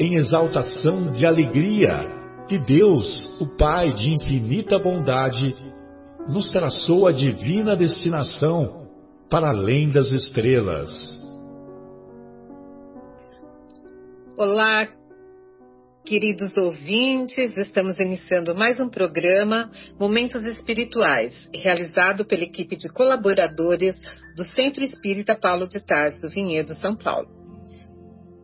em exaltação de alegria que Deus, o Pai de infinita bondade, nos traçou a divina destinação para além das estrelas. Olá, queridos ouvintes, estamos iniciando mais um programa Momentos Espirituais, realizado pela equipe de colaboradores do Centro Espírita Paulo de Tarso, Vinhedo, São Paulo.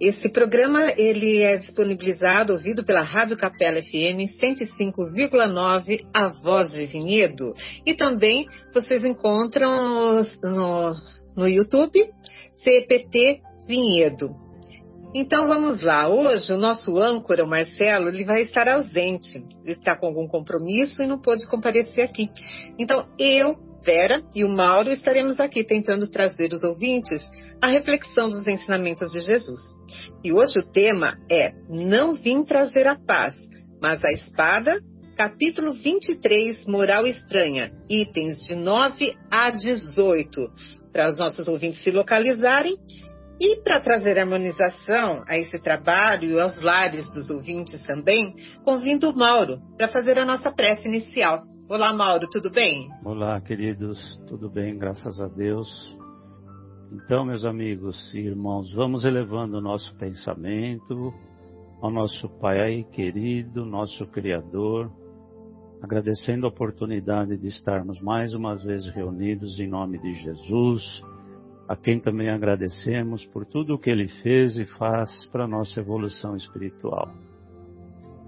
Esse programa ele é disponibilizado, ouvido pela Rádio Capela FM 105,9, A Voz de Vinhedo. E também vocês encontram no, no YouTube CPT Vinhedo. Então vamos lá. Hoje o nosso âncora, o Marcelo, ele vai estar ausente. Ele está com algum compromisso e não pôde comparecer aqui. Então eu Vera e o Mauro estaremos aqui tentando trazer os ouvintes a reflexão dos ensinamentos de Jesus. E hoje o tema é Não vim trazer a paz, mas a espada, capítulo 23, Moral Estranha, itens de 9 a 18, para os nossos ouvintes se localizarem. E para trazer harmonização a esse trabalho e aos lares dos ouvintes também, convido o Mauro para fazer a nossa prece inicial. Olá, Mauro, tudo bem? Olá, queridos, tudo bem, graças a Deus. Então, meus amigos e irmãos, vamos elevando o nosso pensamento ao nosso Pai querido, nosso Criador, agradecendo a oportunidade de estarmos mais uma vez reunidos em nome de Jesus, a quem também agradecemos por tudo o que Ele fez e faz para a nossa evolução espiritual.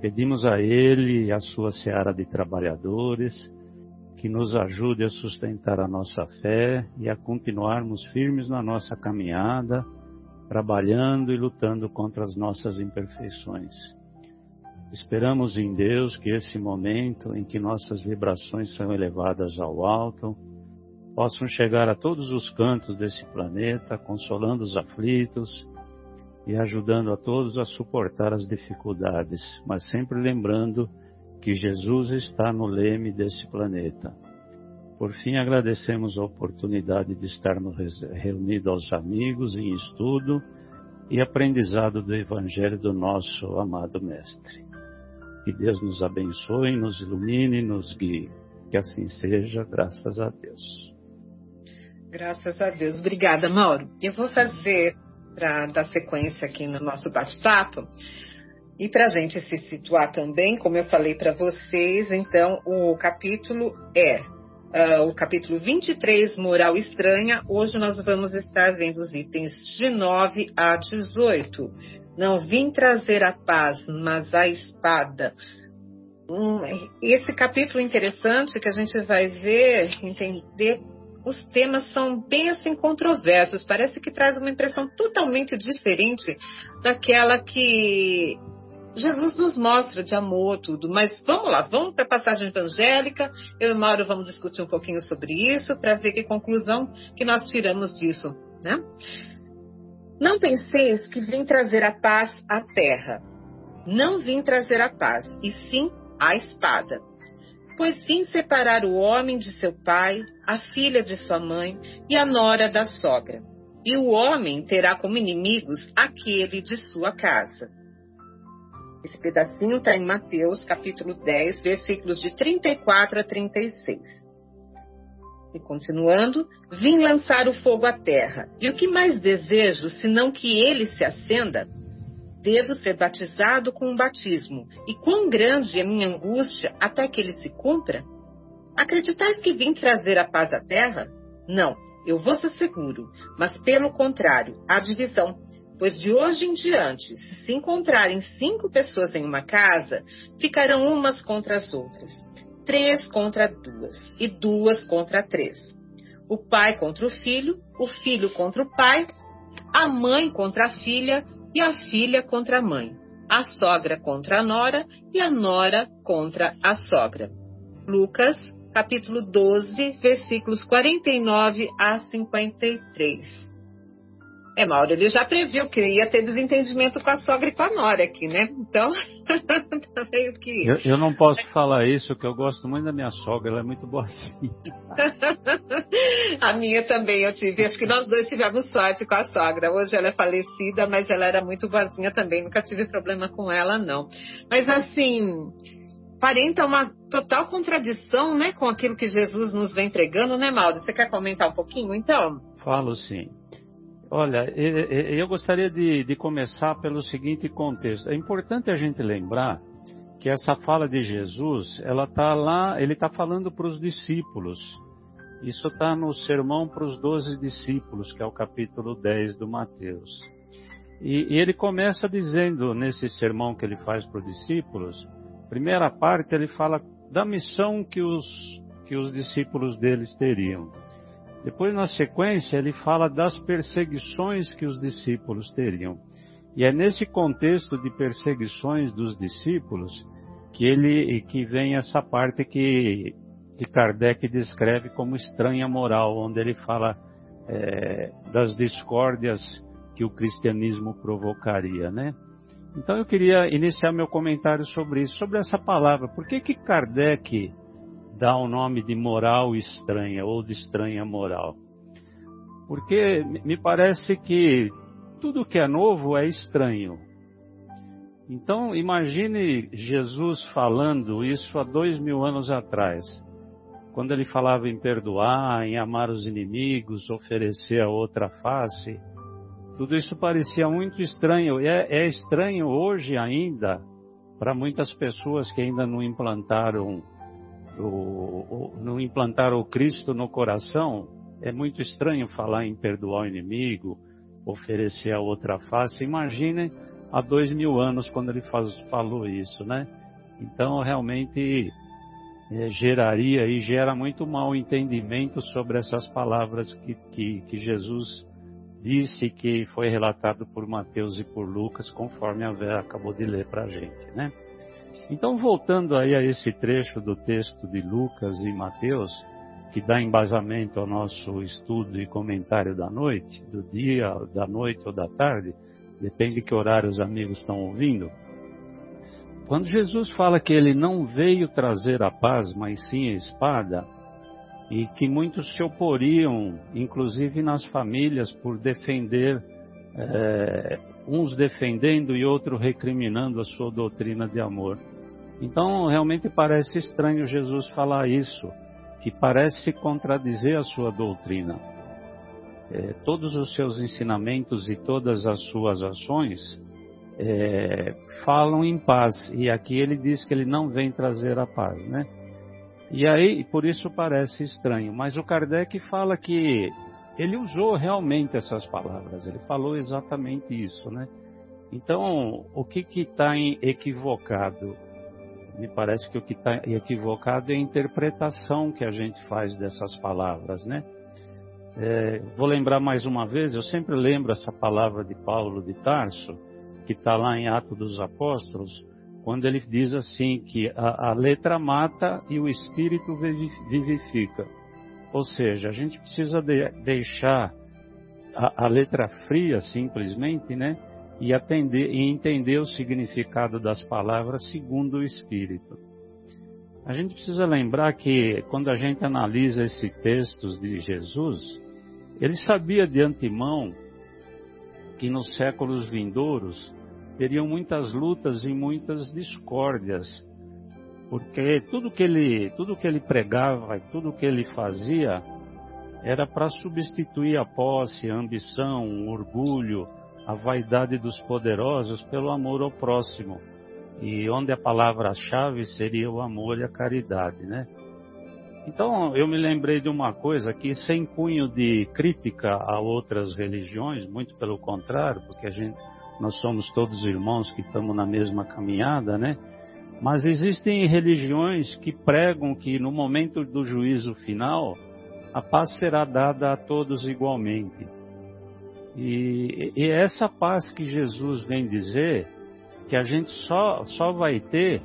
Pedimos a Ele e a sua seara de trabalhadores que nos ajude a sustentar a nossa fé e a continuarmos firmes na nossa caminhada, trabalhando e lutando contra as nossas imperfeições. Esperamos em Deus que esse momento em que nossas vibrações são elevadas ao alto, possam chegar a todos os cantos desse planeta, consolando os aflitos, e ajudando a todos a suportar as dificuldades, mas sempre lembrando que Jesus está no leme desse planeta. Por fim, agradecemos a oportunidade de estarmos reunidos aos amigos em estudo e aprendizado do Evangelho do nosso amado Mestre. Que Deus nos abençoe, nos ilumine, nos guie. Que assim seja, graças a Deus. Graças a Deus. Obrigada, Mauro. Eu vou fazer para dar sequência aqui no nosso bate-papo. E para a gente se situar também, como eu falei para vocês, então o capítulo é uh, o capítulo 23, Moral Estranha. Hoje nós vamos estar vendo os itens de 9 a 18. Não vim trazer a paz, mas a espada. Um, esse capítulo interessante que a gente vai ver, entender os temas são bem assim controversos. Parece que traz uma impressão totalmente diferente daquela que Jesus nos mostra de amor, tudo. Mas vamos lá, vamos para a passagem evangélica. Eu e Mauro vamos discutir um pouquinho sobre isso para ver que conclusão que nós tiramos disso, né? Não penseis que vim trazer a paz à terra. Não vim trazer a paz, e sim a espada. Pois vim separar o homem de seu pai, a filha de sua mãe e a nora da sogra. E o homem terá como inimigos aquele de sua casa. Esse pedacinho está em Mateus, capítulo 10, versículos de 34 a 36. E continuando, vim lançar o fogo à terra. E o que mais desejo, senão que ele se acenda? Devo ser batizado com um batismo, e quão grande é minha angústia até que ele se cumpra? Acreditais que vim trazer a paz à terra? Não, eu vos asseguro, mas pelo contrário, há divisão. Pois de hoje em diante, se se encontrarem cinco pessoas em uma casa, ficarão umas contra as outras, três contra duas, e duas contra três. O pai contra o filho, o filho contra o pai, a mãe contra a filha e a filha contra a mãe, a sogra contra a nora e a nora contra a sogra. Lucas, capítulo 12, versículos 49 a 53. É, Mauro, ele já previu que ia ter desentendimento com a sogra e com a nora aqui, né? Então, tá meio que. Eu, eu, não posso falar isso, que eu gosto muito da minha sogra, ela é muito boazinha. a minha também eu tive, acho que nós dois tivemos sorte com a sogra. Hoje ela é falecida, mas ela era muito boazinha também, nunca tive problema com ela, não. Mas assim, parenta uma total contradição, né, com aquilo que Jesus nos vem pregando, né, Mauro? Você quer comentar um pouquinho, então? Falo sim. Olha, eu gostaria de, de, começar pelo seguinte contexto. É importante a gente lembrar que essa fala de Jesus, ela está lá, ele está falando para os discípulos. Isso está no sermão para os doze discípulos, que é o capítulo 10 do Mateus. E, e ele começa dizendo nesse sermão que ele faz para os discípulos, primeira parte ele fala da missão que os, que os discípulos deles teriam. Depois, na sequência, ele fala das perseguições que os discípulos teriam. E é nesse contexto de perseguições dos discípulos que ele que vem essa parte que, que Kardec descreve como estranha moral, onde ele fala é, das discórdias que o cristianismo provocaria, né? Então eu queria iniciar meu comentário sobre isso, sobre essa palavra. Por que que Kardec dá o nome de moral estranha ou de estranha moral. Porque me parece que tudo que é novo é estranho. Então, imagine Jesus falando isso há dois mil anos atrás, quando ele falava em perdoar, em amar os inimigos, oferecer a outra face. Tudo isso parecia muito estranho. É, é estranho hoje ainda para muitas pessoas que ainda não implantaram o, o, não implantar o Cristo no coração, é muito estranho falar em perdoar o inimigo, oferecer a outra face. Imagine há dois mil anos quando ele faz, falou isso, né? Então realmente é, geraria e gera muito mal entendimento sobre essas palavras que, que, que Jesus disse que foi relatado por Mateus e por Lucas, conforme a Vera acabou de ler para a gente, né? Então, voltando aí a esse trecho do texto de Lucas e Mateus, que dá embasamento ao nosso estudo e comentário da noite, do dia, da noite ou da tarde, depende de que horário os amigos estão ouvindo. Quando Jesus fala que ele não veio trazer a paz, mas sim a espada, e que muitos se oporiam, inclusive nas famílias, por defender é, uns defendendo e outros recriminando a sua doutrina de amor. Então, realmente parece estranho Jesus falar isso, que parece contradizer a sua doutrina. É, todos os seus ensinamentos e todas as suas ações é, falam em paz, e aqui ele diz que ele não vem trazer a paz, né? E aí, por isso parece estranho, mas o Kardec fala que ele usou realmente essas palavras, ele falou exatamente isso, né? Então, o que está equivocado? Me parece que o que está equivocado é a interpretação que a gente faz dessas palavras, né? É, vou lembrar mais uma vez, eu sempre lembro essa palavra de Paulo de Tarso, que está lá em Atos dos Apóstolos, quando ele diz assim que a, a letra mata e o espírito vivifica. Ou seja, a gente precisa de, deixar a, a, letra fria simplesmente, né? E, atender, e entender o significado das palavras segundo o Espírito. A gente precisa lembrar que quando a gente analisa esses textos de Jesus, ele sabia de antemão que nos séculos vindouros teriam muitas lutas e muitas discórdias porque tudo que ele, tudo que ele pregava tudo que ele fazia era para substituir a posse, a ambição, o orgulho, a vaidade dos poderosos pelo amor ao próximo. E onde a palavra-chave seria o amor e a caridade, né? Então, eu me lembrei de uma coisa que, sem cunho de crítica a outras religiões, muito pelo contrário, porque a gente, nós somos todos irmãos que estamos na mesma caminhada, né? Mas existem religiões que pregam que no momento do juízo final, a paz será dada a todos igualmente. E, e essa paz que Jesus vem dizer que a gente só, só vai ter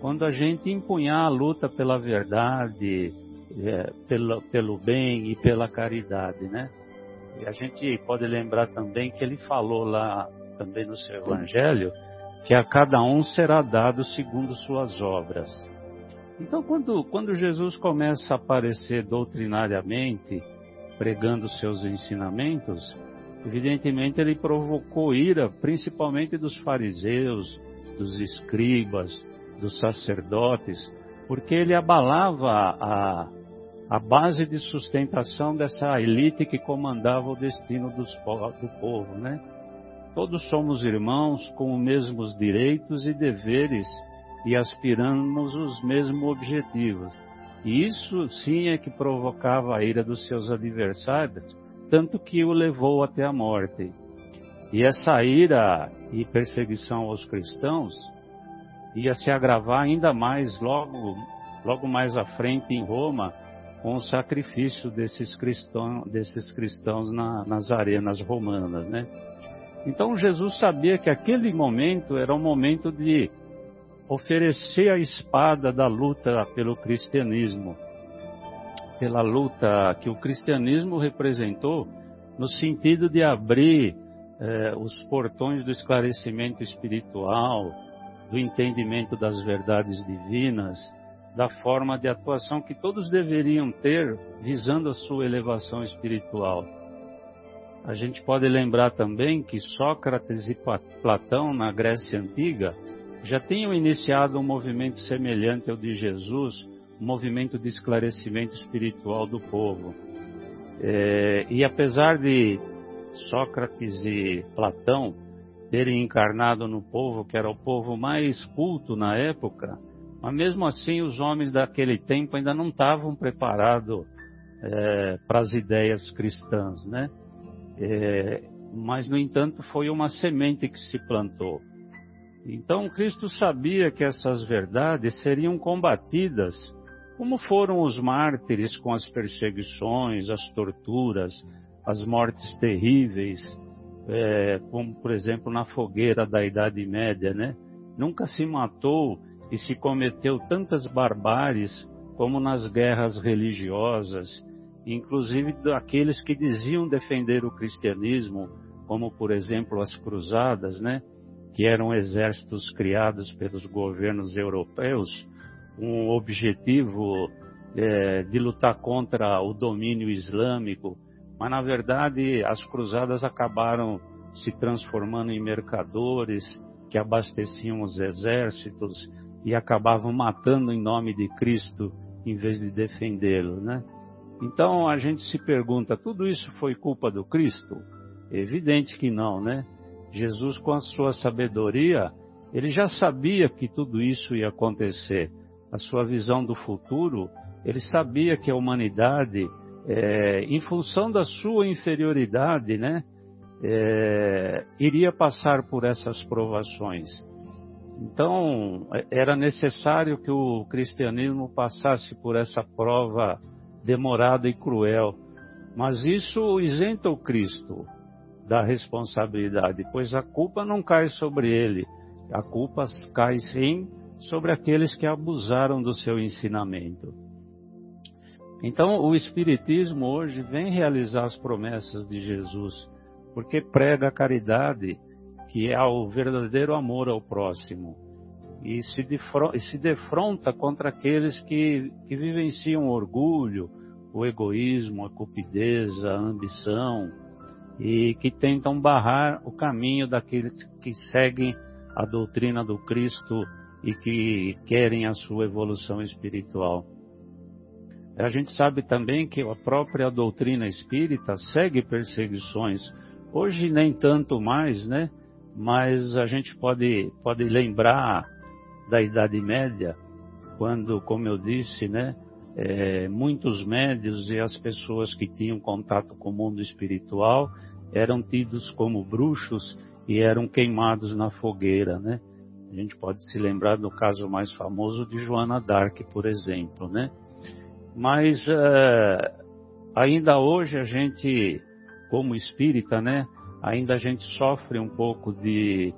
quando a gente empunhar a luta pela verdade, é, pelo, pelo bem e pela caridade, né? E a gente pode lembrar também que ele falou lá também no seu evangelho que a cada um será dado segundo suas obras. Então, quando, quando Jesus começa a aparecer doutrinariamente, pregando seus ensinamentos, evidentemente ele provocou ira, principalmente dos fariseus, dos escribas, dos sacerdotes, porque ele abalava a, a base de sustentação dessa elite que comandava o destino dos, do povo, né? Todos somos irmãos com os mesmos direitos e deveres e aspiramos os mesmos objetivos. E isso sim é que provocava a ira dos seus adversários, tanto que o levou até a morte. E essa ira e perseguição aos cristãos ia se agravar ainda mais logo, logo mais à frente em Roma, com o sacrifício desses cristãos, desses cristãos na, nas arenas romanas, né? Então Jesus sabia que aquele momento era um momento de oferecer a espada da luta pelo cristianismo, pela luta que o cristianismo representou, no sentido de abrir eh, os portões do esclarecimento espiritual, do entendimento das verdades divinas, da forma de atuação que todos deveriam ter visando a sua elevação espiritual. A gente pode lembrar também que Sócrates e Platão, na Grécia Antiga, já tinham iniciado um movimento semelhante ao de Jesus, um movimento de esclarecimento espiritual do povo. É, e apesar de Sócrates e Platão terem encarnado no povo, que era o povo mais culto na época, mas mesmo assim, os homens daquele tempo ainda não estavam preparados é, para as ideias cristãs, né? É, mas, no entanto, foi uma semente que se plantou. Então, Cristo sabia que essas verdades seriam combatidas, como foram os mártires com as perseguições, as torturas, as mortes terríveis, é, como, por exemplo, na fogueira da Idade Média, né? Nunca se matou e se cometeu tantas barbáries como nas guerras religiosas, inclusive daqueles que diziam defender o cristianismo, como por exemplo as cruzadas, né, que eram exércitos criados pelos governos europeus, um objetivo é, de lutar contra o domínio islâmico, mas na verdade as cruzadas acabaram se transformando em mercadores que abasteciam os exércitos e acabavam matando em nome de Cristo em vez de defendê-lo, né? Então a gente se pergunta, tudo isso foi culpa do Cristo? Evidente que não, né? Jesus, com a sua sabedoria, ele já sabia que tudo isso ia acontecer. A sua visão do futuro, ele sabia que a humanidade, é, em função da sua inferioridade, né, é, iria passar por essas provações. Então, é, era necessário que o cristianismo passasse por essa prova demorada e cruel. Mas isso isenta o Cristo da responsabilidade, pois a culpa não cai sobre ele, a culpa cai sim sobre aqueles que abusaram do seu ensinamento. Então, o Espiritismo hoje vem realizar as promessas de Jesus, porque prega a caridade que é o verdadeiro amor ao próximo, e se, defronta, se defronta contra aqueles que, que vivenciam o orgulho, o egoísmo, a cupidez, a ambição, e que tentam barrar o caminho daqueles que seguem a doutrina do Cristo e que querem a sua evolução espiritual. A gente sabe também que a própria doutrina espírita segue perseguições Hoje nem tanto mais, né? Mas a gente pode, pode lembrar da Idade Média, quando, como eu disse, né? É, muitos médios e as pessoas que tinham contato com o mundo espiritual eram tidos como bruxos e eram queimados na fogueira, né? A gente pode se lembrar do caso mais famoso de Joana d'Arc, por exemplo, né? Mas uh, ainda hoje a gente, como espírita, né? Ainda a gente sofre um pouco de,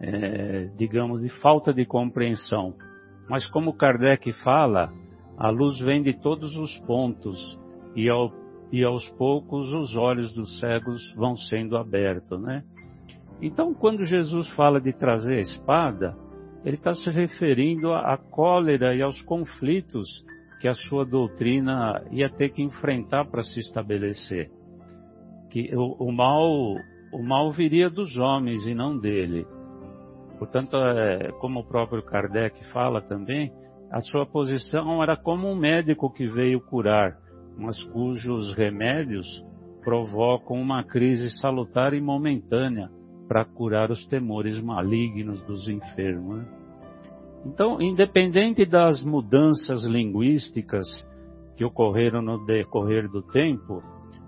é, digamos, de falta de compreensão. Mas como Kardec fala, a luz vem de todos os pontos e, ao, e aos poucos os olhos dos cegos vão sendo abertos, né? Então, quando Jesus fala de trazer a espada, ele está se referindo à cólera e aos conflitos que a sua doutrina ia ter que enfrentar para se estabelecer. Que o, o, mal, o mal viria dos homens e não dele. Portanto, é, como o próprio Kardec fala também, a sua posição era como um médico que veio curar, mas cujos remédios provocam uma crise salutar e momentânea para curar os temores malignos dos enfermos. Né? Então, independente das mudanças linguísticas que ocorreram no decorrer do tempo,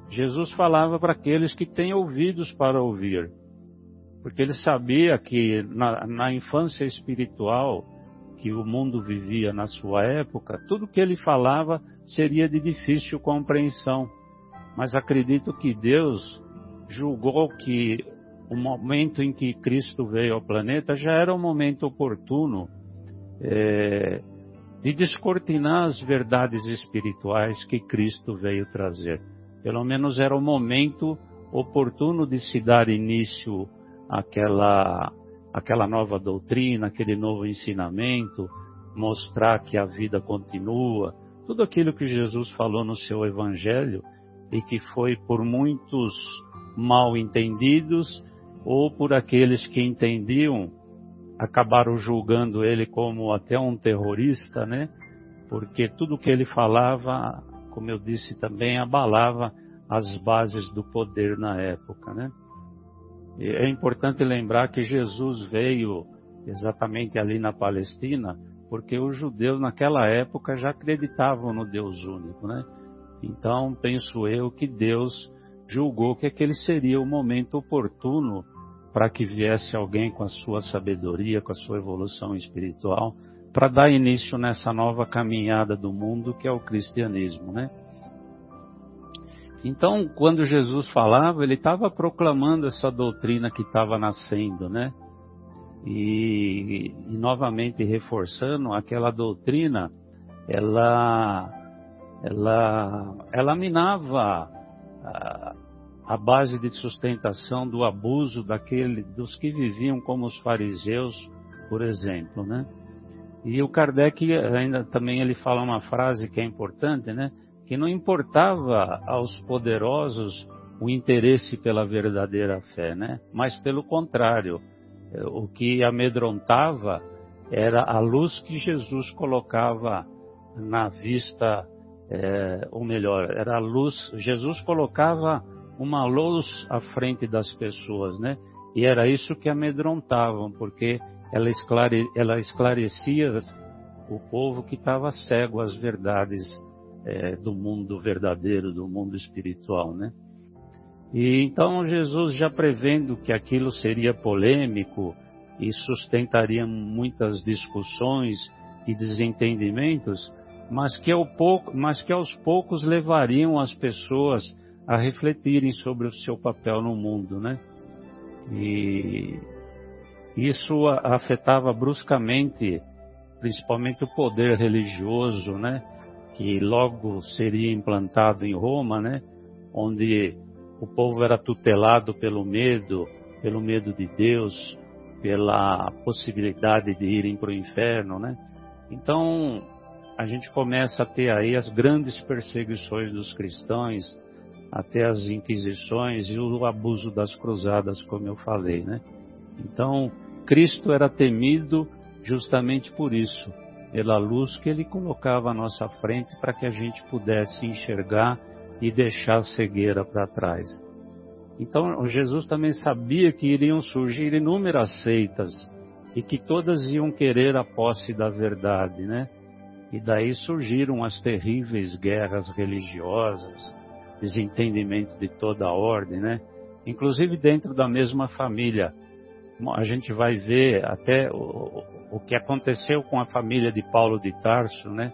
Jesus falava para aqueles que têm ouvidos para ouvir, porque ele sabia que na, na infância espiritual que o mundo vivia na sua época, tudo que ele falava seria de difícil compreensão. Mas acredito que Deus julgou que o momento em que Cristo veio ao planeta já era um momento oportuno é, de descortinar as verdades espirituais que Cristo veio trazer. Pelo menos era o momento oportuno de se dar início àquela, àquela nova doutrina, aquele novo ensinamento, mostrar que a vida continua, tudo aquilo que Jesus falou no seu Evangelho e que foi por muitos mal entendidos ou por aqueles que entendiam, acabaram julgando ele como até um terrorista, né? Porque tudo que ele falava, como eu disse também, abalava as bases do poder na época, né? É importante lembrar que Jesus veio exatamente ali na Palestina, porque os judeus naquela época já acreditavam no Deus único, né? Então, penso eu que Deus julgou que aquele seria o momento oportuno para que viesse alguém com a sua sabedoria, com a sua evolução espiritual, para dar início nessa nova caminhada do mundo que é o cristianismo, né? Então, quando Jesus falava, ele estava proclamando essa doutrina que estava nascendo, né? E, e, novamente reforçando aquela doutrina, ela, ela, ela minava a base de sustentação do abuso daquele, dos que viviam como os fariseus, por exemplo, né? E o Kardec ainda também ele fala uma frase que é importante, né? Que não importava aos poderosos o interesse pela verdadeira fé, né? Mas pelo contrário, eh, o que amedrontava era a luz que Jesus colocava na vista, é, ou melhor, era a luz, Jesus colocava uma luz à frente das pessoas, né? E era isso que amedrontavam, porque ela, esclare, ela esclarecia o povo que estava cego às verdades é, do mundo verdadeiro, do mundo espiritual, né? E então Jesus já prevendo que aquilo seria polêmico e sustentaria muitas discussões e desentendimentos, mas que, pouco, mas que aos poucos levariam as pessoas a refletirem sobre o seu papel no mundo, né? E isso afetava bruscamente, principalmente o poder religioso, né? Que logo seria implantado em Roma, né? Onde o povo era tutelado pelo medo, pelo medo de Deus, pela possibilidade de irem para o inferno, né? Então a gente começa a ter aí as grandes perseguições dos cristãos, até as inquisições e o abuso das cruzadas, como eu falei, né? Então, Cristo era temido justamente por isso, pela luz que ele colocava à nossa frente para que a gente pudesse enxergar e deixar a cegueira para trás. Então, Jesus também sabia que iriam surgir inúmeras seitas e que todas iam querer a posse da verdade, né? E daí surgiram as terríveis guerras religiosas, desentendimento de toda a ordem, né? Inclusive dentro da mesma família. A gente vai ver até o, que aconteceu com a família de Paulo de Tarso, né?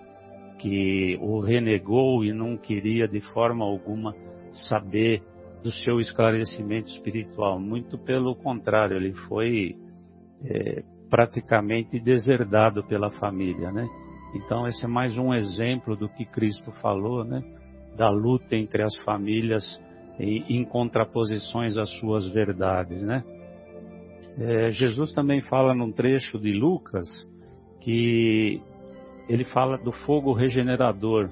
Que o renegou e não queria de forma alguma saber do seu esclarecimento espiritual. Muito pelo contrário, ele foi é, praticamente deserdado pela família, né? Então esse é mais um exemplo do que Cristo falou, né? Da luta entre as famílias em, em contraposições às suas verdades, né? É, Jesus também fala num trecho de Lucas que ele fala do fogo regenerador.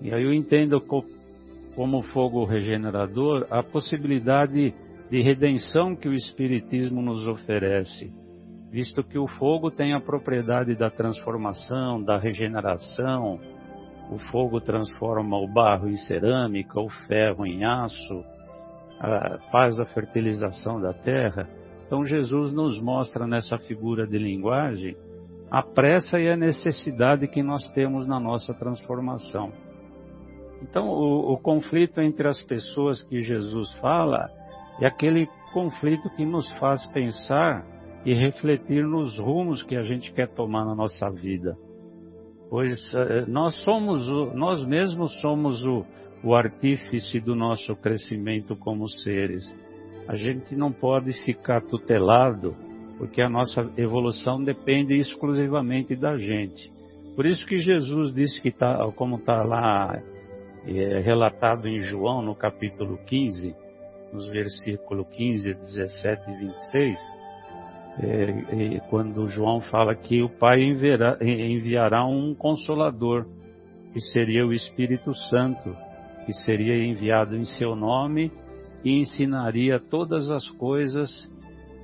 E aí eu entendo como fogo regenerador a possibilidade de redenção que o Espiritismo nos oferece visto que o fogo tem a propriedade da transformação, da regeneração. O fogo transforma o barro em cerâmica, o ferro em aço, faz a fertilização da terra. Então Jesus nos mostra nessa figura de linguagem a pressa e a necessidade que nós temos na nossa transformação. Então, o, o, conflito entre as pessoas que Jesus fala é aquele conflito que nos faz pensar e refletir nos rumos que a gente quer tomar na nossa vida. Pois eh, nós somos, nós mesmos somos o, o artífice do nosso crescimento como seres. A gente não pode ficar tutelado, porque a nossa evolução depende exclusivamente da gente. Por isso que Jesus disse que tá, como está lá é, relatado em João no capítulo 15, nos versículos 15, 17 e 26, é, é, quando João fala que o Pai enviará, enviará um consolador, que seria o Espírito Santo, que seria enviado em seu nome e ensinaria todas as coisas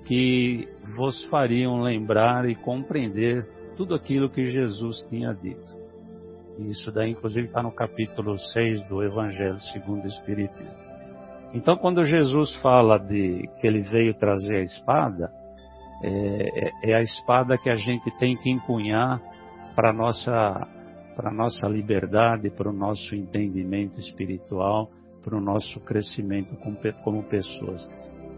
que vos fariam lembrar e compreender tudo aquilo que Jesus tinha dito. Isso daí, inclusive, está no capítulo 6 do Evangelho segundo o Espiritismo. Então, quando Jesus fala de que ele veio trazer a espada, é, é, é a espada que a gente tem que empunhar para nossa para nossa liberdade, para o nosso entendimento espiritual, para o nosso crescimento como, pessoas.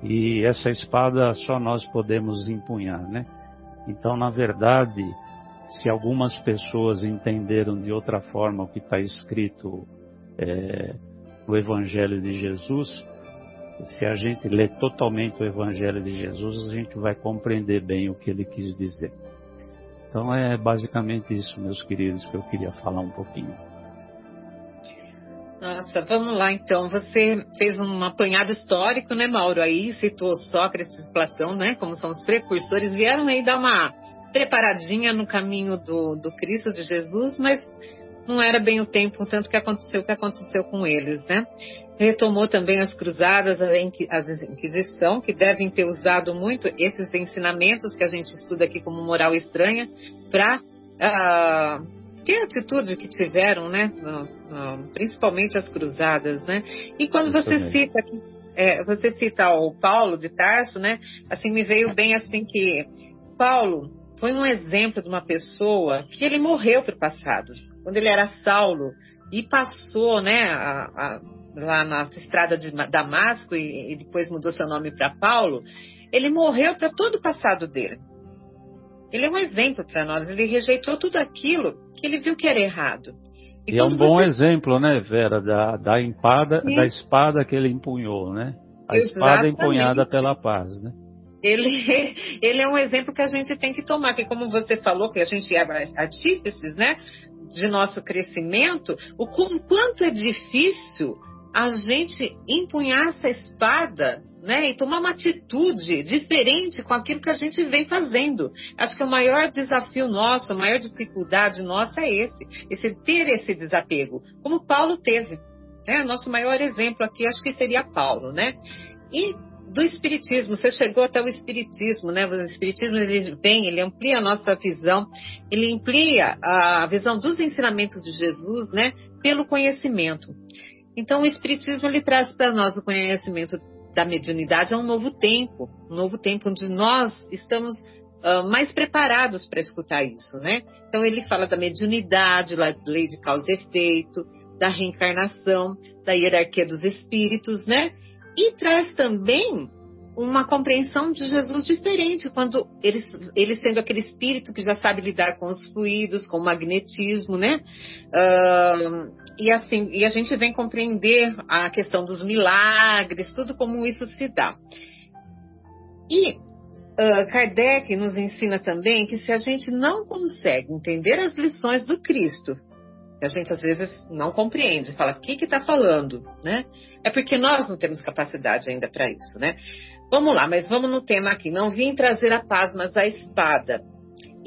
E essa espada só nós podemos empunhar, né? Então, na verdade, se algumas pessoas entenderam de outra forma o que está escrito é, no Evangelho de Jesus, se a gente lê totalmente o Evangelho de Jesus, a gente vai compreender bem o que ele quis dizer. Então é basicamente isso, meus queridos, que eu queria falar um pouquinho. Nossa, vamos lá então. Você fez um apanhado histórico, né, Mauro? Aí citou Sócrates Platão, né? Como são os precursores, vieram aí dar uma preparadinha no caminho do, do Cristo, de Jesus, mas não era bem o tempo, tanto que aconteceu o que aconteceu com eles, né? Retomou também as cruzadas, a Inquisição, que devem ter usado muito esses ensinamentos que a gente estuda aqui como moral estranha, para uh, ter a atitude que tiveram, né? Principalmente as cruzadas, né? E quando você cita é, você cita o Paulo de Tarso, né? Assim me veio bem assim que Paulo foi um exemplo de uma pessoa que ele morreu para o passado quando ele era Saulo e passou, né, a, a, lá na estrada de Damasco e, e depois mudou seu nome para Paulo, ele morreu para todo o passado dele. Ele é um exemplo para nós. Ele rejeitou tudo aquilo que ele viu que era errado. E, e é um bom você... exemplo, né, Vera, da, da, empada, da espada que ele empunhou, né? A Exatamente. espada empunhada pela paz, né? Ele, ele é um exemplo que a gente tem que tomar, que como você falou, que a gente é artífices, né? de nosso crescimento, o quanto é difícil a gente empunhar essa espada né, e tomar uma atitude diferente com aquilo que a gente vem fazendo. Acho que o maior desafio nosso, a maior dificuldade nossa é esse, esse ter esse desapego, como Paulo teve. Né? Nosso maior exemplo aqui acho que seria Paulo, né? E do espiritismo, você chegou até o espiritismo, né? O espiritismo ele vem, ele amplia a nossa visão, ele amplia a visão dos ensinamentos de Jesus, né? Pelo conhecimento. Então, o espiritismo ele traz para nós o conhecimento da mediunidade a um novo tempo, um novo tempo onde nós estamos uh, mais preparados para escutar isso, né? Então ele fala da mediunidade, da lei de causa e efeito, da reencarnação, da hierarquia dos espíritos, né? E traz também uma compreensão de Jesus diferente, quando ele, ele sendo aquele espírito que já sabe lidar com os fluidos, com o magnetismo, né? E assim, e a gente vem compreender a questão dos milagres, tudo como isso se dá. E uh, Kardec nos ensina também que se a gente não consegue entender as lições do Cristo, a gente às vezes não compreende, fala o que está falando, né? É porque nós não temos capacidade ainda para isso, né? Vamos lá, mas vamos no tema aqui. Não vim trazer a paz, mas a espada.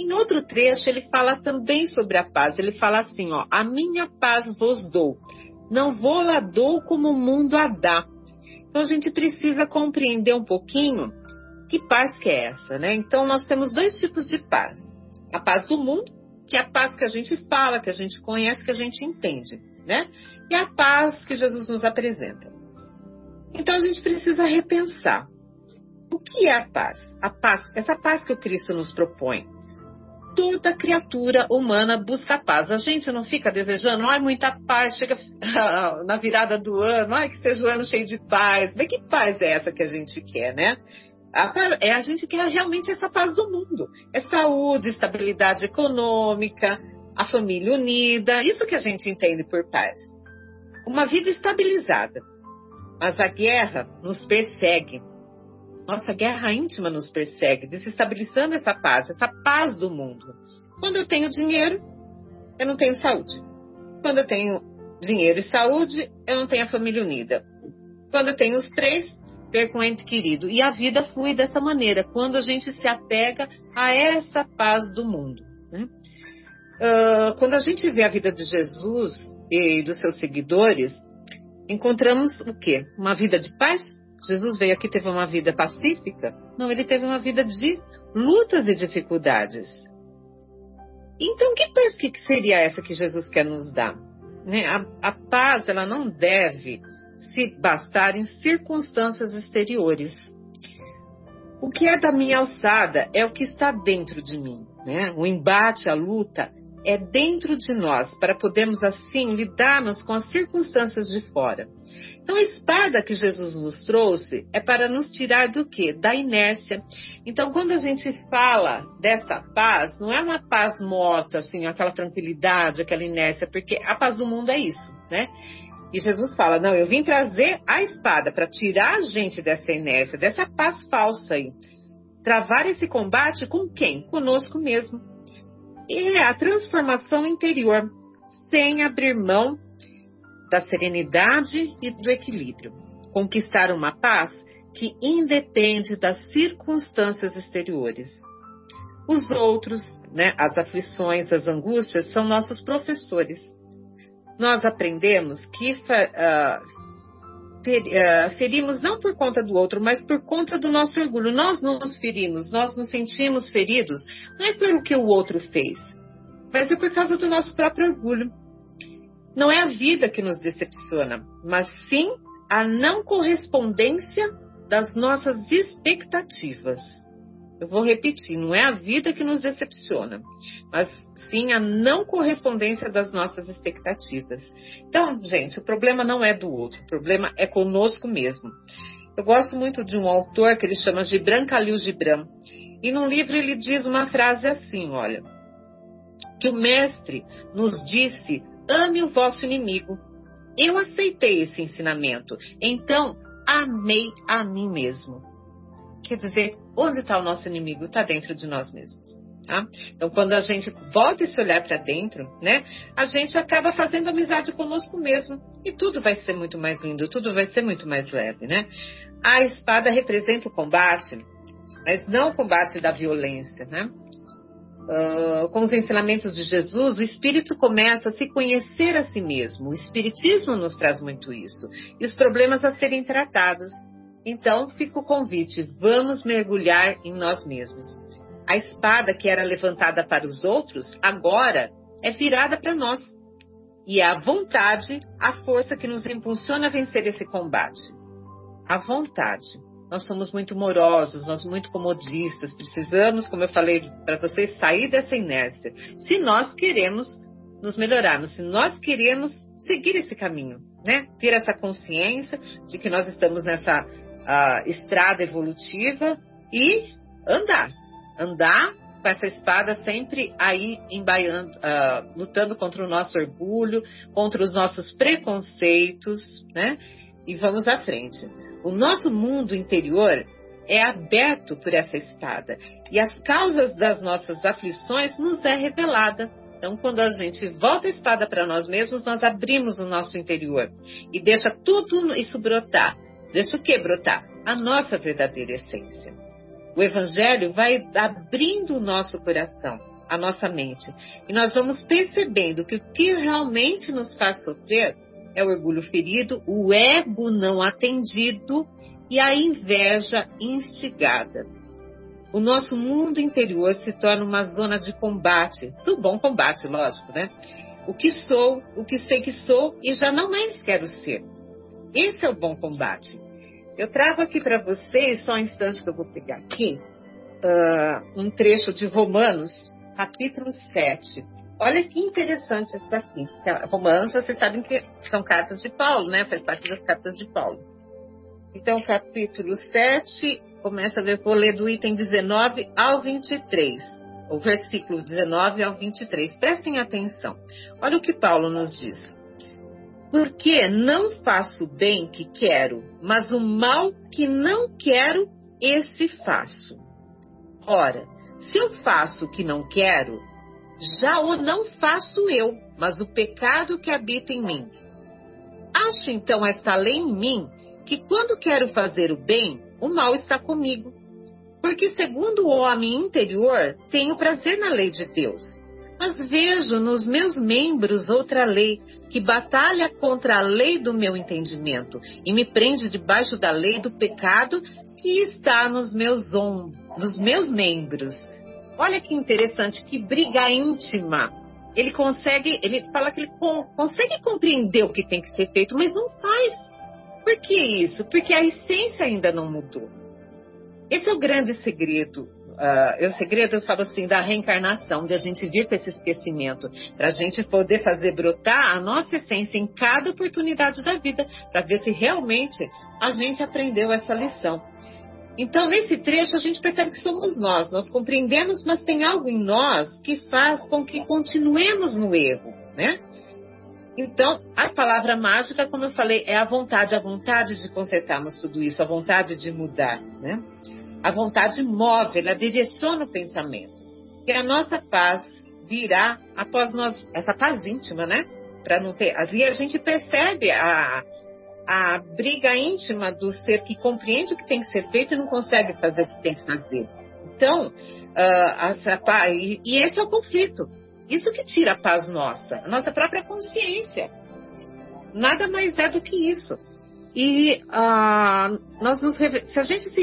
Em outro trecho, ele fala também sobre a paz. Ele fala assim: ó, a minha paz vos dou. Não vou lá dou como o mundo a dá. Então a gente precisa compreender um pouquinho que paz que é essa, né? Então nós temos dois tipos de paz: a paz do mundo, que é a paz que a gente fala, que a gente conhece, que a gente entende, né? E a paz que Jesus nos apresenta. Então a gente precisa repensar o que é a paz? A paz, essa paz que o Cristo nos propõe. Toda criatura humana busca paz. A gente não fica desejando, ai, muita paz, chega na virada do ano, ai, que seja o um ano cheio de paz. Mas que paz é essa que a gente quer, né? A, é, a gente quer realmente essa paz do mundo. É saúde, estabilidade econômica, a família unida, isso que a gente entende por paz. Uma vida estabilizada. Mas a guerra nos persegue, nossa guerra íntima nos persegue, desestabilizando essa paz, essa paz do mundo. Quando eu tenho dinheiro, eu não tenho saúde. Quando eu tenho dinheiro e saúde, eu não tenho a família unida. Quando eu tenho os três, perco um ente querido. E a vida flui dessa maneira, quando a gente se apega a essa paz do mundo. Né? Uh, quando a gente vê a vida de Jesus e dos seus seguidores, encontramos o quê? Uma vida de paz, Jesus veio aqui teve uma vida pacífica? Não, ele teve uma vida de lutas e dificuldades. Então, que paz que seria essa que Jesus quer nos dar? Né? A, a paz, ela não deve se bastar em circunstâncias exteriores. O que é da minha alçada é o que está dentro de mim. Né? O embate, a luta, é dentro de nós, para podermos assim lidarmos com as circunstâncias de fora. Então, a espada que Jesus nos trouxe é para nos tirar do quê? Da inércia. Então, quando a gente fala dessa paz, não é uma paz morta, assim, aquela tranquilidade, aquela inércia, porque a paz do mundo é isso, né? E Jesus fala: Não, eu vim trazer a espada para tirar a gente dessa inércia, dessa paz falsa aí. Travar esse combate com quem? Conosco mesmo. É a transformação interior, sem abrir mão da serenidade e do equilíbrio. Conquistar uma paz que independe das circunstâncias exteriores. Os outros, né, as aflições, as angústias, são nossos professores. Nós aprendemos que uh, ferimos não por conta do outro, mas por conta do nosso orgulho. Nós nos ferimos, nós nos sentimos feridos, não é pelo que o outro fez, mas é por causa do nosso próprio orgulho. Não é a vida que nos decepciona, mas sim a não correspondência das nossas expectativas. Eu vou repetir, não é a vida que nos decepciona, mas sim a não correspondência das nossas expectativas. Então, gente, o problema não é do outro, o problema é conosco mesmo. Eu gosto muito de um autor que ele chama Gibran Khalil Gibran, e num livro ele diz uma frase assim, olha, que o mestre nos disse ame o vosso inimigo. Eu aceitei esse ensinamento, então amei a mim mesmo. Quer dizer, onde está o nosso inimigo? Está dentro de nós mesmos. Tá? Então, quando a gente volta esse olhar para dentro, né, a gente acaba fazendo amizade conosco mesmo e tudo vai ser muito mais lindo, tudo vai ser muito mais leve, né? A espada representa o combate, mas não o combate da violência, né? Uh, com os ensinamentos de Jesus, o espírito começa a se conhecer a si mesmo. O espiritismo nos traz muito isso. E os problemas a serem tratados. Então, fica o convite: vamos mergulhar em nós mesmos. A espada que era levantada para os outros, agora é virada para nós. E é a vontade, a força que nos impulsiona a vencer esse combate. a vontade. Nós somos muito morosos, nós muito comodistas, precisamos, como eu falei para vocês, sair dessa inércia. Se nós queremos nos melhorarmos, se nós queremos seguir esse caminho, né? Ter essa consciência de que nós estamos nessa uh, estrada evolutiva e andar, andar com essa espada sempre aí embaiando, uh, lutando contra o nosso orgulho, contra os nossos preconceitos, né? E vamos à frente. O nosso mundo interior é aberto por essa espada e as causas das nossas aflições nos é revelada. Então, quando a gente volta a espada para nós mesmos, nós abrimos o nosso interior e deixa tudo isso brotar. Deixa o que brotar? A nossa verdadeira essência. O Evangelho vai abrindo o nosso coração, a nossa mente, e nós vamos percebendo que o que realmente nos faz sofrer é o orgulho ferido, o ego não atendido e a inveja instigada. O nosso mundo interior se torna uma zona de combate, do bom combate, lógico, né? O que sou, o que sei que sou e já não mais quero ser. Esse é o bom combate. Eu trago aqui para vocês, só um instante que eu vou pegar aqui, uh, um trecho de Romanos, capítulo 7. Olha que interessante isso aqui. Romanos, vocês sabem que são cartas de Paulo, né? Faz parte das cartas de Paulo. Então, capítulo 7, começa a ler, vou ler do item 19 ao 23. O versículo 19 ao 23. Prestem atenção. Olha o que Paulo nos diz. Porque não faço o bem que quero, mas o mal que não quero, esse faço. Ora, se eu faço o que não quero, já o não faço eu, mas o pecado que habita em mim. Acho então esta lei em mim que quando quero fazer o bem, o mal está comigo. Porque, segundo o homem interior, tenho prazer na lei de Deus. Mas vejo nos meus membros outra lei, que batalha contra a lei do meu entendimento e me prende debaixo da lei do pecado que está nos meus ombros, nos meus membros. Olha que interessante, que briga íntima. Ele consegue, ele fala que ele consegue compreender o que tem que ser feito, mas não faz. Por que isso? Porque a essência ainda não mudou. Esse é o grande segredo uh, o segredo, eu falo assim, da reencarnação, de a gente vir com esse esquecimento, para a gente poder fazer brotar a nossa essência em cada oportunidade da vida, para ver se realmente a gente aprendeu essa lição. Então, nesse trecho, a gente percebe que somos nós, nós compreendemos, mas tem algo em nós que faz com que continuemos no erro, né? Então, a palavra mágica, como eu falei, é a vontade, a vontade de consertarmos tudo isso, a vontade de mudar, né? A vontade move, ela direciona o pensamento. E a nossa paz virá após nós, essa paz íntima, né? Para não ter. Ali a gente percebe a, a briga íntima do ser que compreende o que tem que ser feito e não consegue fazer o que tem que fazer. Então, uh, essa, e, e esse é o conflito. Isso que tira a paz nossa, a nossa própria consciência. Nada mais é do que isso. E ah, nós nos, se a gente se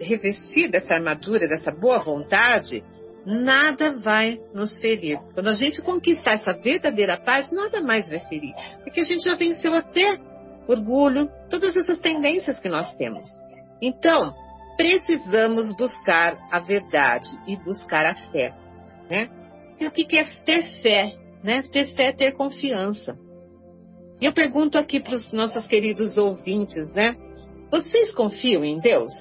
revestir dessa armadura, dessa boa vontade, nada vai nos ferir. Quando a gente conquistar essa verdadeira paz, nada mais vai ferir. Porque a gente já venceu até orgulho, todas essas tendências que nós temos. Então, precisamos buscar a verdade e buscar a fé. Né? E o que é ter fé? Né? Ter fé é ter confiança. E eu pergunto aqui para os nossos queridos ouvintes, né? Vocês confiam em Deus?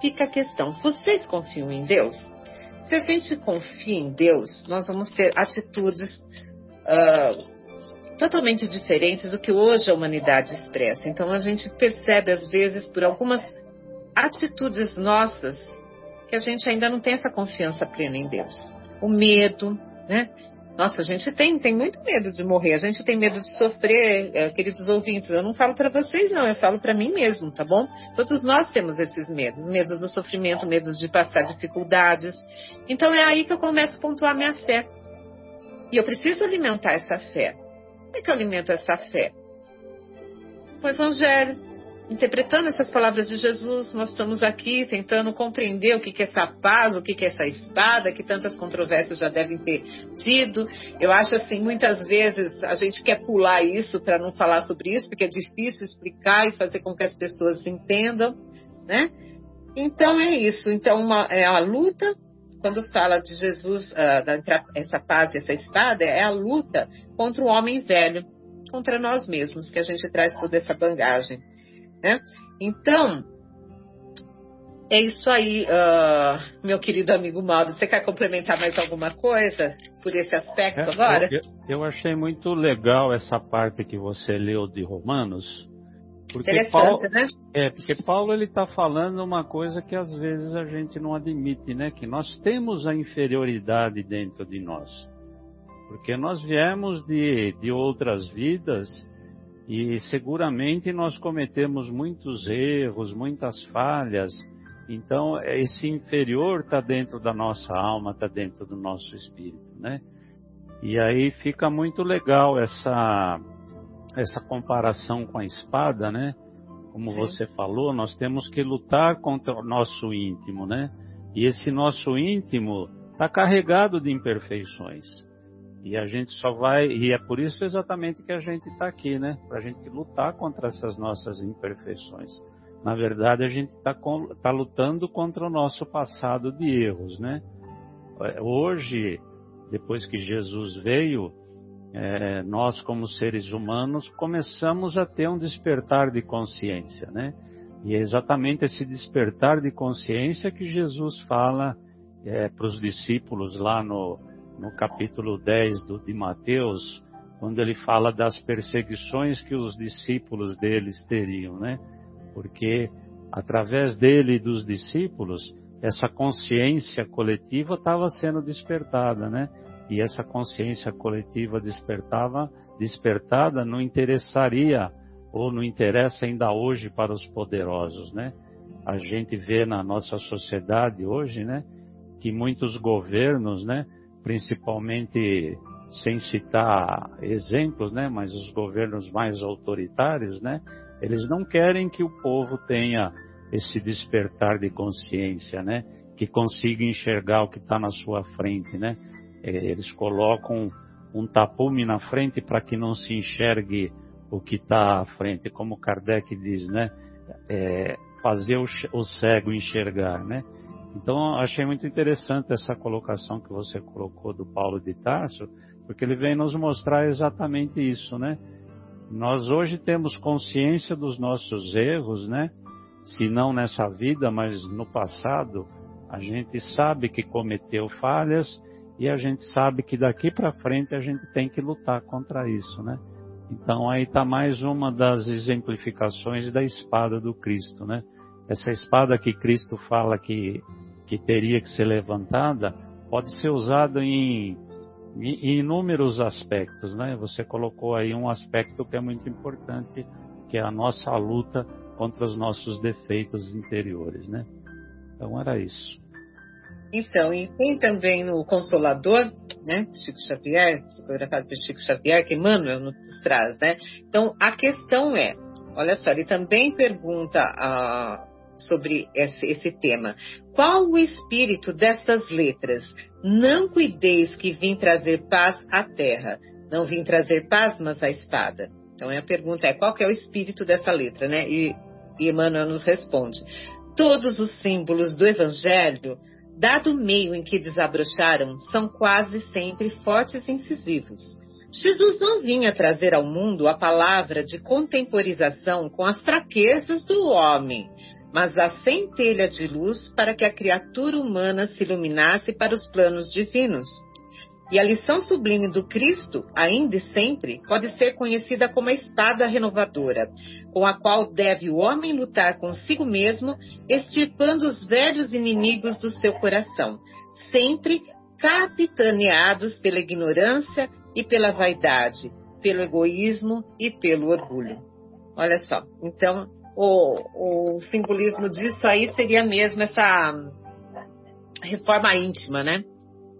Fica a questão: vocês confiam em Deus? Se a gente confia em Deus, nós vamos ter atitudes uh, totalmente diferentes do que hoje a humanidade expressa. Então a gente percebe, às vezes, por algumas atitudes nossas, que a gente ainda não tem essa confiança plena em Deus. O medo, né? Nossa, a gente tem, tem muito medo de morrer, a gente tem medo de sofrer, é, queridos ouvintes. Eu não falo para vocês, não, eu falo para mim mesmo, tá bom? Todos nós temos esses medos, medos do sofrimento, medos de passar dificuldades. Então é aí que eu começo a pontuar minha fé. E eu preciso alimentar essa fé. Como é que eu alimento essa fé? O Evangelho, interpretando essas palavras de Jesus, nós estamos aqui tentando compreender o que é essa paz, o que é essa espada, que tantas controvérsias já devem ter tido. Eu acho assim, muitas vezes a gente quer pular isso para não falar sobre isso, porque é difícil explicar e fazer com que as pessoas entendam, né? Então é isso. Então uma, é a luta quando fala de Jesus, uh, da, essa paz e essa espada, é a luta contra o homem velho, contra nós mesmos, que a gente traz toda essa bagagem. Né? Então, é isso aí, uh, meu querido amigo Mauro. Você quer complementar mais alguma coisa por esse aspecto é, agora? Eu, eu, achei muito legal essa parte que você leu de Romanos. Porque Interessante, Paulo, né? É, porque Paulo ele está falando uma coisa que às vezes a gente não admite, né? Que nós temos a inferioridade dentro de nós. Porque nós viemos de, de outras vidas e seguramente nós cometemos muitos erros, muitas falhas. Então, esse inferior está dentro da nossa alma, está dentro do nosso espírito, né? E aí fica muito legal essa, essa comparação com a espada, né? Como Sim. você falou, nós temos que lutar contra o nosso íntimo, né? E esse nosso íntimo está carregado de imperfeições. E a gente só vai, e é por isso exatamente que a gente está aqui, né? Para a gente lutar contra essas nossas imperfeições. Na verdade, a gente está tá lutando contra o nosso passado de erros, né? É, hoje, depois que Jesus veio, é, nós como seres humanos começamos a ter um despertar de consciência, né? E é exatamente esse despertar de consciência que Jesus fala é, para os discípulos lá no, no capítulo 10 do, de Mateus, quando ele fala das perseguições que os discípulos deles teriam, né? Porque através dele e dos discípulos, essa consciência coletiva estava sendo despertada, né? E essa consciência coletiva despertava, despertada não interessaria ou não interessa ainda hoje para os poderosos, né? A gente vê na nossa sociedade hoje, né, que muitos governos, né, principalmente sem citar exemplos, né, mas os governos mais autoritários, né, eles não querem que o povo tenha esse despertar de consciência, né, que consiga enxergar o que está na sua frente, né. É, eles colocam um tapume na frente para que não se enxergue o que está à frente, como Kardec diz, né, é, fazer o, cego enxergar, né. Então, achei muito interessante essa colocação que você colocou do Paulo de Tarso, porque ele vem nos mostrar exatamente isso, né? Nós hoje temos consciência dos nossos erros, né? Se não nessa vida, mas no passado, a gente sabe que cometeu falhas e a gente sabe que daqui para frente a gente tem que lutar contra isso, né? Então aí está mais uma das exemplificações da espada do Cristo, né? Essa espada que Cristo fala que que teria que ser levantada pode ser usada em, em inúmeros aspectos, né? Você colocou aí um aspecto que é muito importante, que é a nossa luta contra os nossos defeitos interiores, né? Então era isso. Então, e tem também o Consolador, né, Chico Xavier, psicografado por Chico Xavier, que Emmanuel nos traz, né? Então, a questão é, olha só, ele também pergunta a, sobre esse, esse tema. Qual o espírito dessas letras? Não cuideis que vim trazer paz à terra. Não vim trazer paz, mas a espada. Então a pergunta é qual é o espírito dessa letra, né? E, e Emmanuel nos responde: todos os símbolos do Evangelho, dado o meio em que desabrocharam, são quase sempre fortes e incisivos. Jesus não vinha trazer ao mundo a palavra de contemporização com as fraquezas do homem, mas a centelha de luz para que a criatura humana se iluminasse para os planos divinos. E a lição sublime do Cristo, ainda e sempre, pode ser conhecida como a espada renovadora, com a qual deve o homem lutar consigo mesmo, extirpando os velhos inimigos do seu coração, sempre capitaneados pela ignorância e pela vaidade, pelo egoísmo e pelo orgulho. Olha só, então o, o simbolismo disso aí seria mesmo essa reforma íntima, né?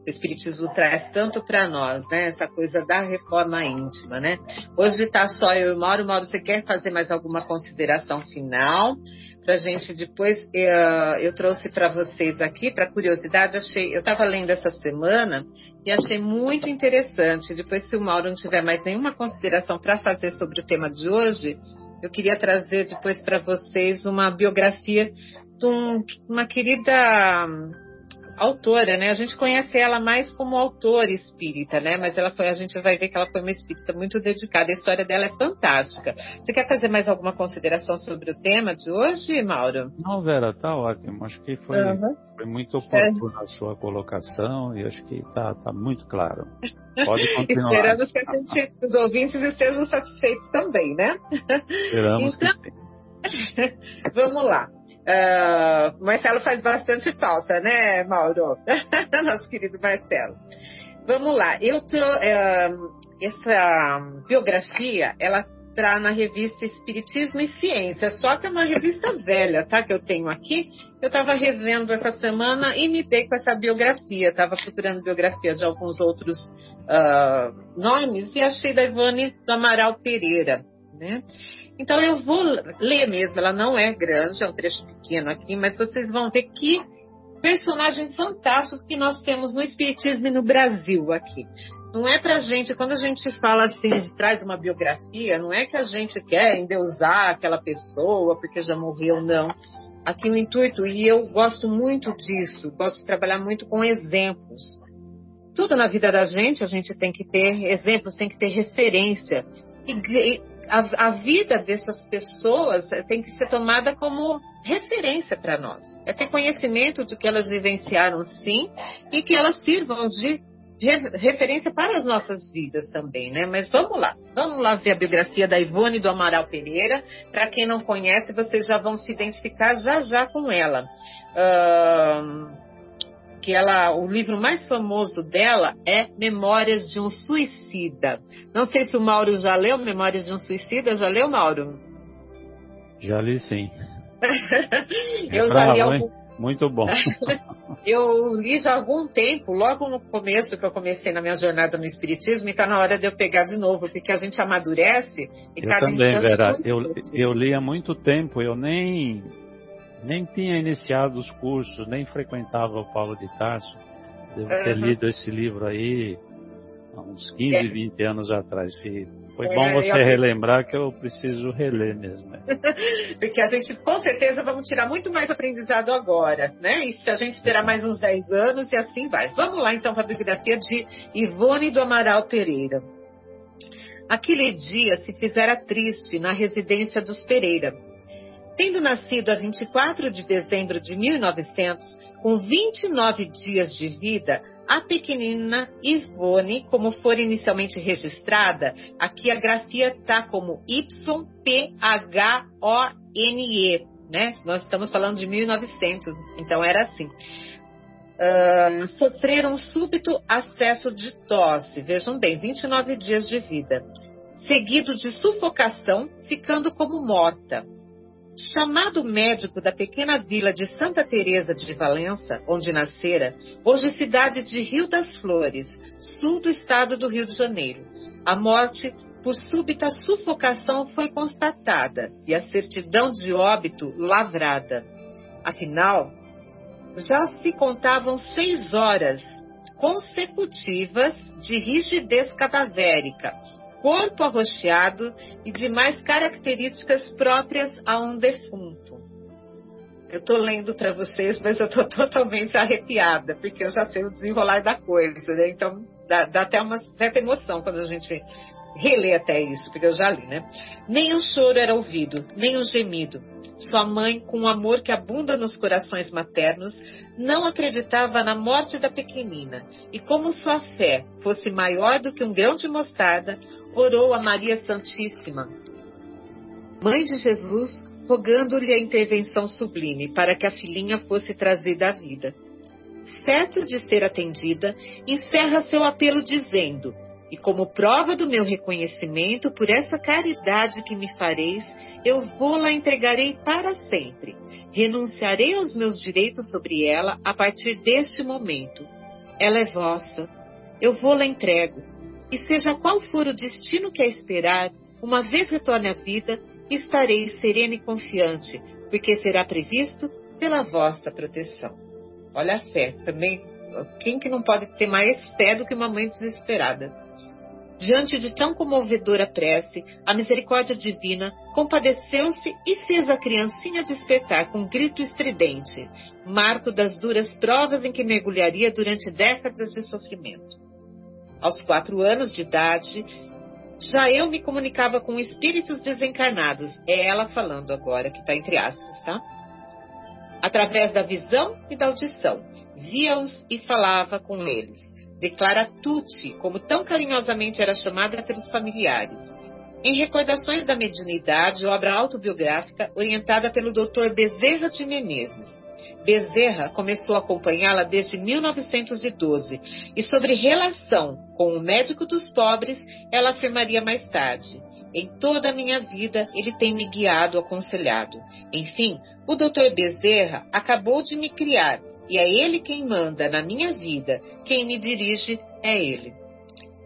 o Espiritismo traz tanto para nós, né? Essa coisa da reforma íntima, né? Hoje está só eu e o Mauro. Mauro, você quer fazer mais alguma consideração final? Para gente depois, eu, eh, eu trouxe para vocês aqui, para curiosidade, achei, eu estava lendo essa semana e achei muito interessante. Depois, se o Mauro não tiver mais nenhuma consideração para fazer sobre o tema de hoje, eu queria trazer depois para vocês uma biografia de um, uma querida autora, né? A gente conhece ela mais como autora espírita, né? Mas ela foi, a gente vai ver que ela foi uma espírita muito dedicada. A história dela é fantástica. Você quer fazer mais alguma consideração sobre o tema de hoje, Mauro? Não, Vera, tá ótimo. Acho que foi, uhum. foi muito oportuno a sua colocação e acho que tá, tá muito claro. Pode continuar. Esperamos que a gente, os ouvintes estejam satisfeitos também, né? Esperamos então, que sim. Vamos lá. Uh, Marcelo faz bastante falta, né, Mauro? Nosso querido Marcelo. Vamos lá. Eu uh, essa biografia, ela está na revista Espiritismo e Ciência, só que é uma revista velha, tá? Que eu tenho aqui. Eu estava revendo essa semana e me dei com essa biografia. Estava procurando biografia de alguns outros uh, nomes e achei da Ivone do Amaral Pereira, né? Então eu vou ler mesmo, ela não é grande, é um trecho pequeno aqui, mas vocês vão ver que personagem fantástico que nós temos no Espiritismo e no Brasil aqui. Não é pra gente, quando a gente fala assim, traz uma biografia, não é que a gente quer endeusar aquela pessoa porque já morreu, não. Aqui no intuito, e eu gosto muito disso, gosto de trabalhar muito com exemplos. Tudo na vida da gente, a gente tem que ter exemplos, tem que ter referência. E, a, a vida dessas pessoas tem que ser tomada como referência para nós. É ter conhecimento de que elas vivenciaram sim e que elas sirvam de referência para as nossas vidas também, né? Mas vamos lá, vamos lá ver a biografia da Ivone do Amaral Pereira. Para quem não conhece, vocês já vão se identificar já já com ela. Uh, que ela, o livro mais famoso dela é Memórias de um Suicida. Não sei se o Mauro já leu Memórias de um Suicida. Já leu, Mauro? Já li, sim. eu é já bravo, li algum... Muito bom. eu li já há algum tempo, logo no começo que eu comecei na minha jornada no Espiritismo, e está na hora de eu pegar de novo, porque a gente amadurece e eu cada também, Vera. Eu, eu li há muito tempo, eu nem nem tinha iniciado os cursos, nem frequentava o Paulo de Tarso. Devo ter uhum. lido esse livro aí há uns 15, é. 20 anos atrás. E foi é, bom você eu... relembrar que eu preciso reler mesmo. É. Porque a gente, com certeza, vamos tirar muito mais aprendizado agora, né? E se a gente terá mais uns 10 anos e assim vai. Vamos lá, então, para a biografia de Ivone do Amaral Pereira. Aquele dia se fizera triste na residência dos Pereira Tendo nascido a 24 de dezembro de 1900, com 29 dias de vida, a pequenina Ivone, como for inicialmente registrada, aqui a grafia está como YPHONE, né? Nós estamos falando de 1900, então era assim. Uh, sofreram um súbito acesso de tosse, vejam bem, 29 dias de vida, seguido de sufocação, ficando como morta. Chamado médico da pequena vila de Santa Teresa de Valença, onde nascera, hoje cidade de Rio das Flores, sul do estado do Rio de Janeiro. A morte por súbita sufocação foi constatada e a certidão de óbito lavrada. Afinal, já se contavam seis horas consecutivas de rigidez cadavérica, corpo arroxeado e demais características próprias a um defunto. Eu estou lendo para vocês, mas eu estou totalmente arrepiada, porque eu já sei o desenrolar da coisa, né? Então dá, dá até uma certa emoção quando a gente relê até isso, porque eu já li, né? Nem o choro era ouvido, nem o gemido. Sua mãe, com o amor que abunda nos corações maternos, não acreditava na morte da pequenina, e como sua fé fosse maior do que um grão de mostarda, orou a Maria Santíssima, Mãe de Jesus, rogando-lhe a intervenção sublime para que a filhinha fosse trazida à vida. Certo de ser atendida, encerra seu apelo dizendo: E como prova do meu reconhecimento por essa caridade que me fareis, eu vou-la entregarei para sempre. Renunciarei aos meus direitos sobre ela a partir deste momento ela é vossa. Eu vou-la entrego. E seja qual for o destino que a esperar, uma vez retorne à vida, estarei serena e confiante, porque será previsto pela vossa proteção. Olha a fé, também. Quem que não pode ter mais fé do que uma mãe desesperada? Diante de tão comovedora prece, a misericórdia divina compadeceu-se e fez a criancinha despertar com um grito estridente, marco das duras provas em que mergulharia durante décadas de sofrimento. Aos quatro anos de idade, já eu me comunicava com espíritos desencarnados. É ela falando agora, que está entre aspas, tá? Através da visão e da audição. Via-os e falava com eles declara Tuti, como tão carinhosamente era chamada pelos familiares. Em Recordações da Mediunidade, obra autobiográfica orientada pelo Dr. Bezerra de Menezes. Bezerra começou a acompanhá-la desde 1912 e sobre relação com o médico dos pobres, ela afirmaria mais tarde. Em toda a minha vida, ele tem me guiado, aconselhado. Enfim, o Dr. Bezerra acabou de me criar e é Ele quem manda na minha vida, quem me dirige é Ele.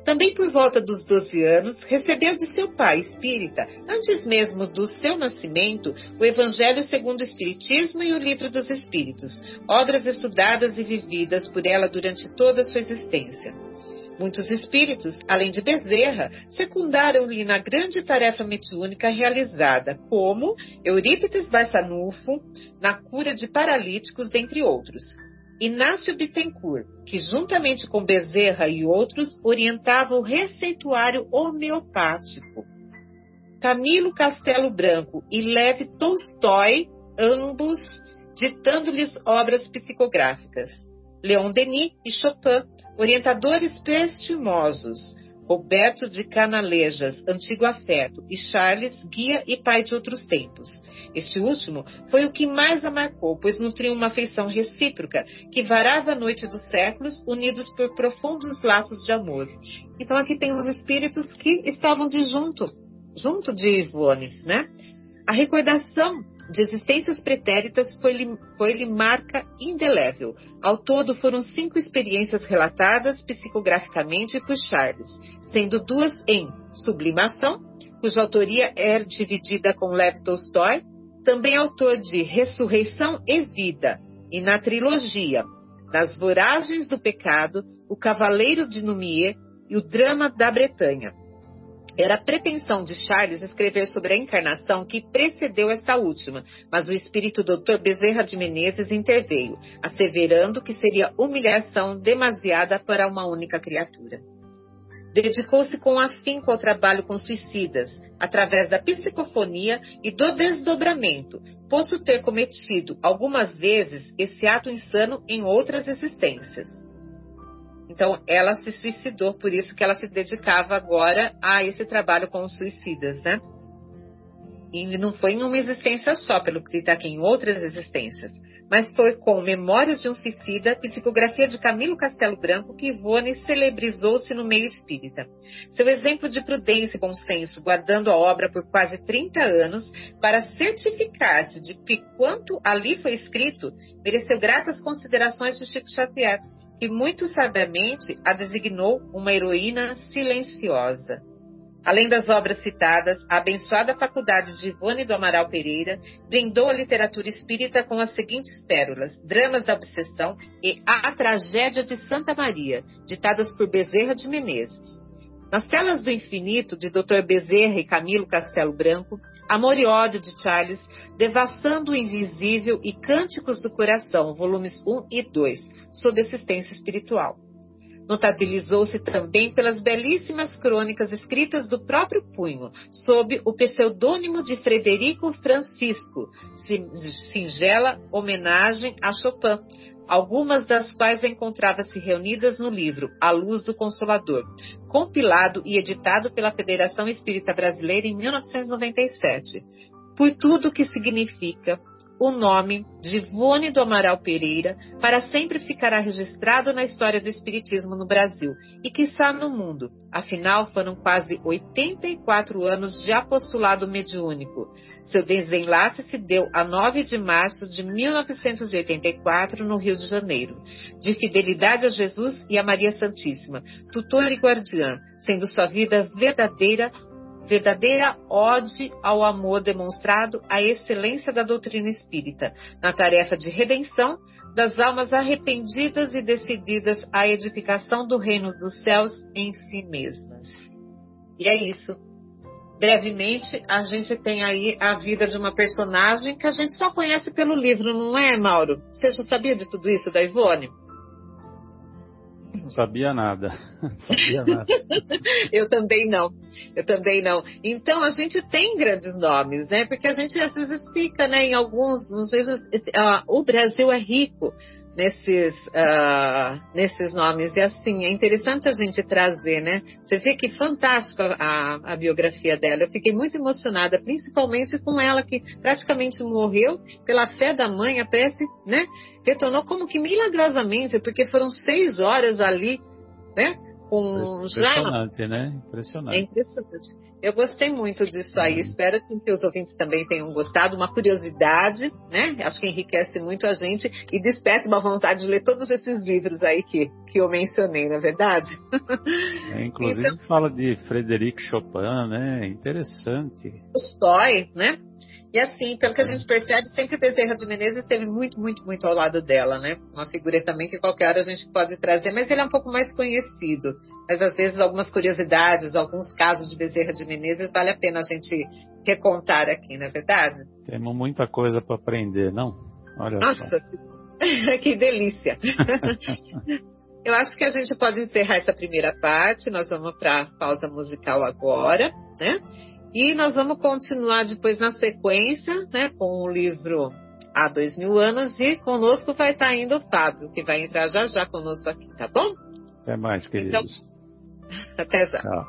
Também por volta dos 12 anos, recebeu de seu pai espírita, antes mesmo do seu nascimento, o Evangelho segundo o Espiritismo e o Livro dos Espíritos, obras estudadas e vividas por ela durante toda a sua existência. Muitos espíritos, além de Bezerra, secundaram-lhe na grande tarefa mediúnica realizada, como Eurípides Barçanufo, na cura de paralíticos, dentre outros. Inácio Bittencourt, que juntamente com Bezerra e outros orientava o receituário homeopático. Camilo Castelo Branco e Lev Tolstói, ambos ditando-lhes obras psicográficas. Leon Denis e Chopin, orientadores prestimosos, Roberto de Canalejas, antigo afeto, e Charles, guia e pai de outros tempos. Este último foi o que mais a marcou, pois nutriu uma afeição recíproca que varava a noite dos séculos, unidos por profundos laços de amor. Então aqui tem os espíritos que estavam de junto, junto de Ivone, né? A recordação de existências pretéritas foi-lhe foi marca indelével. Ao todo, foram cinco experiências relatadas psicograficamente por Charles, sendo duas em Sublimação, cuja autoria é dividida com Lev Tolstói, também autor de Ressurreição e Vida, e na trilogia Nas Voragens do Pecado, O Cavaleiro de Numier e O Drama da Bretanha. Era a pretensão de Charles escrever sobre a encarnação que precedeu esta última, mas o espírito Dr. Bezerra de Menezes interveio, asseverando que seria humilhação demasiada para uma única criatura. Dedicou-se com afinco ao trabalho com suicidas, através da psicofonia e do desdobramento, posso ter cometido algumas vezes esse ato insano em outras existências. Então, ela se suicidou, por isso que ela se dedicava agora a esse trabalho com os suicidas, né? E não foi em uma existência só, pelo que está aqui, em outras existências. Mas foi com Memórias de um Suicida, psicografia de Camilo Castelo Branco, que Ivone celebrizou-se no meio espírita. Seu exemplo de prudência e bom senso, guardando a obra por quase 30 anos, para certificar-se de que quanto ali foi escrito, mereceu gratas considerações de Chico Xavier, que muito sabiamente a designou uma heroína silenciosa. Além das obras citadas, a abençoada faculdade de Ivone do Amaral Pereira brindou a literatura espírita com as seguintes pérolas: Dramas da Obsessão e A Tragédia de Santa Maria, ditadas por Bezerra de Menezes. Nas telas do infinito, de Dr. Bezerra e Camilo Castelo Branco, Amor e Ódio de Charles, Devassando o Invisível e Cânticos do Coração, volumes 1 e 2, sob assistência espiritual. Notabilizou-se também pelas belíssimas crônicas escritas do próprio punho, sob o pseudônimo de Frederico Francisco, singela homenagem a Chopin, algumas das quais encontrava-se reunidas no livro A Luz do Consolador, compilado e editado pela Federação Espírita Brasileira em 1997. Por tudo que significa, o nome de Ivone do Amaral Pereira para sempre ficará registrado na história do Espiritismo no Brasil e, quiçá, no mundo. Afinal, foram quase 84 anos de apostolado mediúnico. Seu desenlace se deu a 9 de março de 1984, no Rio de Janeiro. De fidelidade a Jesus e a Maria Santíssima, tutor e guardiã, sendo sua vida verdadeira verdadeira ode ao amor demonstrado à excelência da doutrina espírita, na tarefa de redenção das almas arrependidas e decididas à edificação do reino dos céus em si mesmas. E é isso. Brevemente, a gente tem aí a vida de uma personagem que a gente só conhece pelo livro, não é, Mauro? Você já sabia de tudo isso da Ivone? Não sabia nada. sabia nada. eu também não. Eu também não. Então a gente tem grandes nomes, né? Porque a gente às vezes fica, né? Em alguns, às vezes, uh, o Brasil é rico nesses, uh, nesses nomes. E assim, é interessante a gente trazer, né? Você vê que fantástica a, a biografia dela. Eu fiquei muito emocionada, principalmente com ela que praticamente morreu pela fé da mãe, a prece, né? Retornou como que milagrosamente, porque foram seis horas ali, né? Com impressionante, já... né? Impressionante. É impressionante. Eu gostei muito disso aí. Uhum. Espero assim, que os ouvintes também tenham gostado. Uma curiosidade, né? Acho que enriquece muito a gente e desperta uma vontade de ler todos esses livros aí que, que eu mencionei, na é verdade? É, inclusive então, fala de Frederic Chopin, né? Interessante. Tolstói, né? E assim, pelo que a gente percebe, sempre Bezerra de Menezes esteve muito, muito, muito ao lado dela, né? Uma figura também que qualquer hora a gente pode trazer, mas ele é um pouco mais conhecido. Mas às vezes algumas curiosidades, alguns casos de Bezerra de Menezes vale a pena a gente recontar aqui, não é verdade? Temos muita coisa para aprender, não? Olha Nossa, só. que delícia! Eu acho que a gente pode encerrar essa primeira parte. Nós vamos para a pausa musical agora, né? E nós vamos continuar depois na sequência, né, com o livro Há Dois Mil Anos, e conosco vai estar indo o Fábio, que vai entrar já já conosco aqui, tá bom? Até mais, queridos. Então, até já. Tchau.